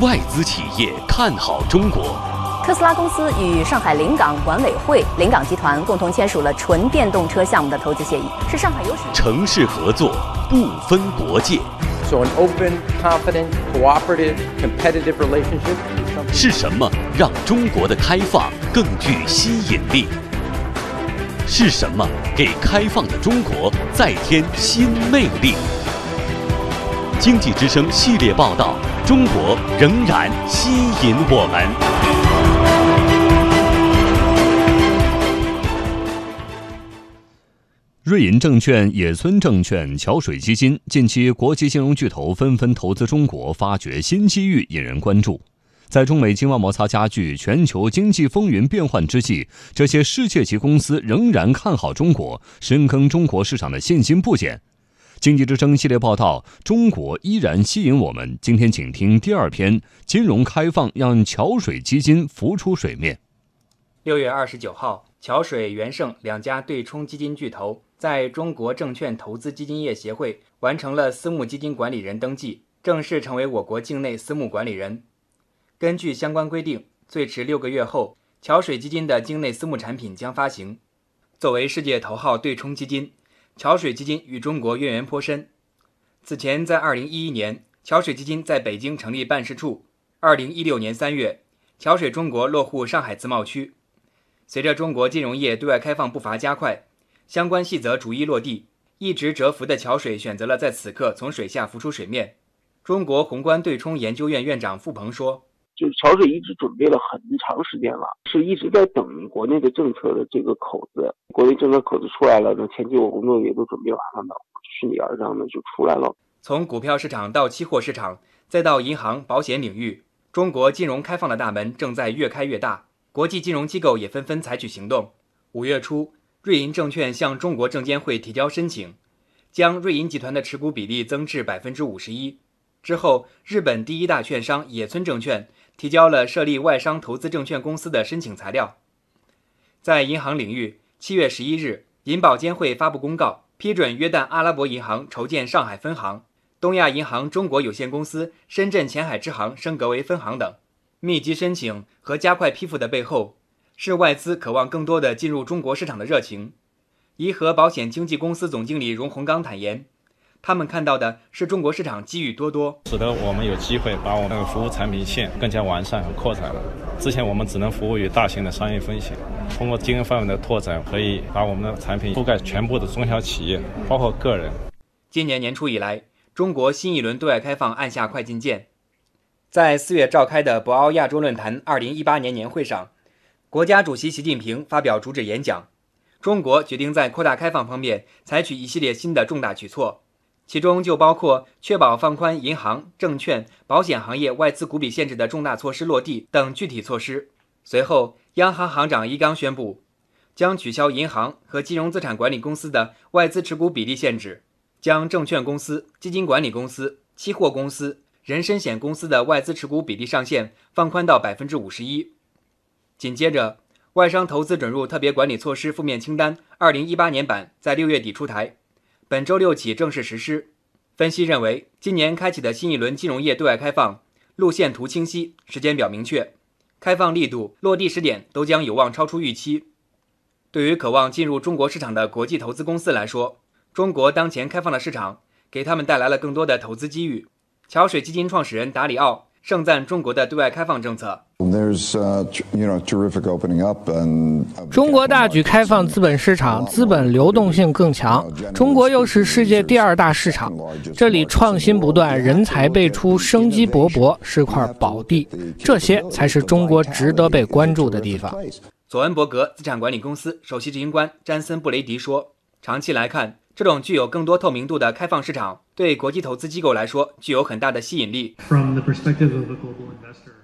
外资企业看好中国。特斯拉公司与上海临港管委会、临港集团共同签署了纯电动车项目的投资协议，是上海有史城市合作不分国界。So an open, confident, cooperative, competitive relationship. 是什么让中国的开放更具吸引力？是什么给开放的中国再添新魅力？经济之声系列报道：中国仍然吸引我们。瑞银证券、野村证券、桥水基金，近期国际金融巨头纷纷投资中国，发掘新机遇，引人关注。在中美经贸摩擦加剧、全球经济风云变幻之际，这些世界级公司仍然看好中国，深耕中国市场的信心不减。经济之声系列报道：中国依然吸引我们。今天请听第二篇：金融开放让桥水基金浮出水面。六月二十九号，桥水、元盛两家对冲基金巨头在中国证券投资基金业协会完成了私募基金管理人登记，正式成为我国境内私募管理人。根据相关规定，最迟六个月后，桥水基金的境内私募产品将发行。作为世界头号对冲基金，桥水基金与中国渊源颇深。此前，在二零一一年，桥水基金在北京成立办事处；二零一六年三月，桥水中国落户上海自贸区。随着中国金融业对外开放步伐加快，相关细则逐一落地，一直蛰伏的桥水选择了在此刻从水下浮出水面。中国宏观对冲研究院院长傅鹏说。就是桥水一直准备了很长时间了，是一直在等国内的政策的这个口子。国内政策口子出来了，那前期我工作也都准备完了呢，顺理而然的就出来了。从股票市场到期货市场，再到银行、保险领域，中国金融开放的大门正在越开越大。国际金融机构也纷纷采取行动。五月初，瑞银证券向中国证监会提交申请，将瑞银集团的持股比例增至百分之五十一。之后，日本第一大券商野村证券。提交了设立外商投资证券公司的申请材料。在银行领域，七月十一日，银保监会发布公告，批准约旦阿拉伯银行筹建上海分行，东亚银行中国有限公司深圳前海支行升格为分行等。密集申请和加快批复的背后，是外资渴望更多的进入中国市场的热情。颐和保险经纪公司总经理荣洪刚坦言。他们看到的是中国市场机遇多多，使得我们有机会把我们的服务产品线更加完善和扩展了。之前我们只能服务于大型的商业风险，通过经营范围的拓展，可以把我们的产品覆盖全部的中小企业，包括个人。今年年初以来，中国新一轮对外开放按下快进键。在四月召开的博鳌亚洲论坛二零一八年年会上，国家主席习近平发表主旨演讲，中国决定在扩大开放方面采取一系列新的重大举措。其中就包括确保放宽银行、证券、保险行业外资股比限制的重大措施落地等具体措施。随后，央行行长易纲宣布，将取消银行和金融资产管理公司的外资持股比例限制，将证券公司、基金管理公司、期货公司、人身险公司的外资持股比例上限放宽到百分之五十一。紧接着，外商投资准入特别管理措施负面清单二零一八年版在六月底出台。本周六起正式实施。分析认为，今年开启的新一轮金融业对外开放路线图清晰，时间表明确，开放力度、落地时点都将有望超出预期。对于渴望进入中国市场的国际投资公司来说，中国当前开放的市场给他们带来了更多的投资机遇。桥水基金创始人达里奥。盛赞中国的对外开放政策。中国大举开放资本市场，资本流动性更强。中国又是世界第二大市场，这里创新不断，人才辈出，生机勃勃，是块宝地。这些才是中国值得被关注的地方。佐恩伯格资产管理公司首席执行官詹森布雷迪说：“长期来看。”这种具有更多透明度的开放市场，对国际投资机构来说具有很大的吸引力。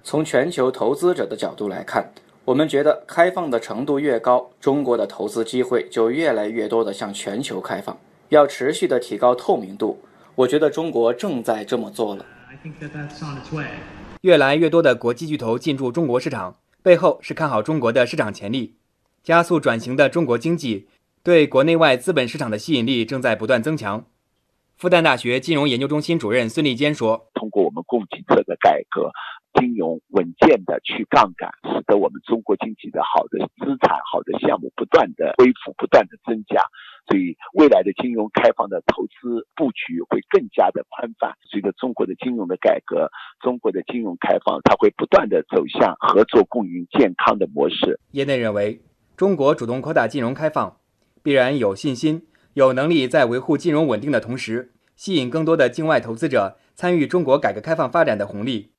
从全球投资者的角度来看，我们觉得开放的程度越高，中国的投资机会就越来越多的向全球开放。要持续的提高透明度，我觉得中国正在这么做了。越来越多的国际巨头进驻中国市场，背后是看好中国的市场潜力，加速转型的中国经济。对国内外资本市场的吸引力正在不断增强。复旦大学金融研究中心主任孙立坚说：“通过我们供给侧的改革，金融稳健的去杠杆，使得我们中国经济的好的资产、好的项目不断的恢复、不断的增加。所以，未来的金融开放的投资布局会更加的宽泛。随着中国的金融的改革，中国的金融开放，它会不断的走向合作共赢、健康的模式。业内认为，中国主动扩大金融开放，必然有信心、有能力在维护金融稳定的同时，吸引更多的境外投资者参与中国改革开放发展的红利。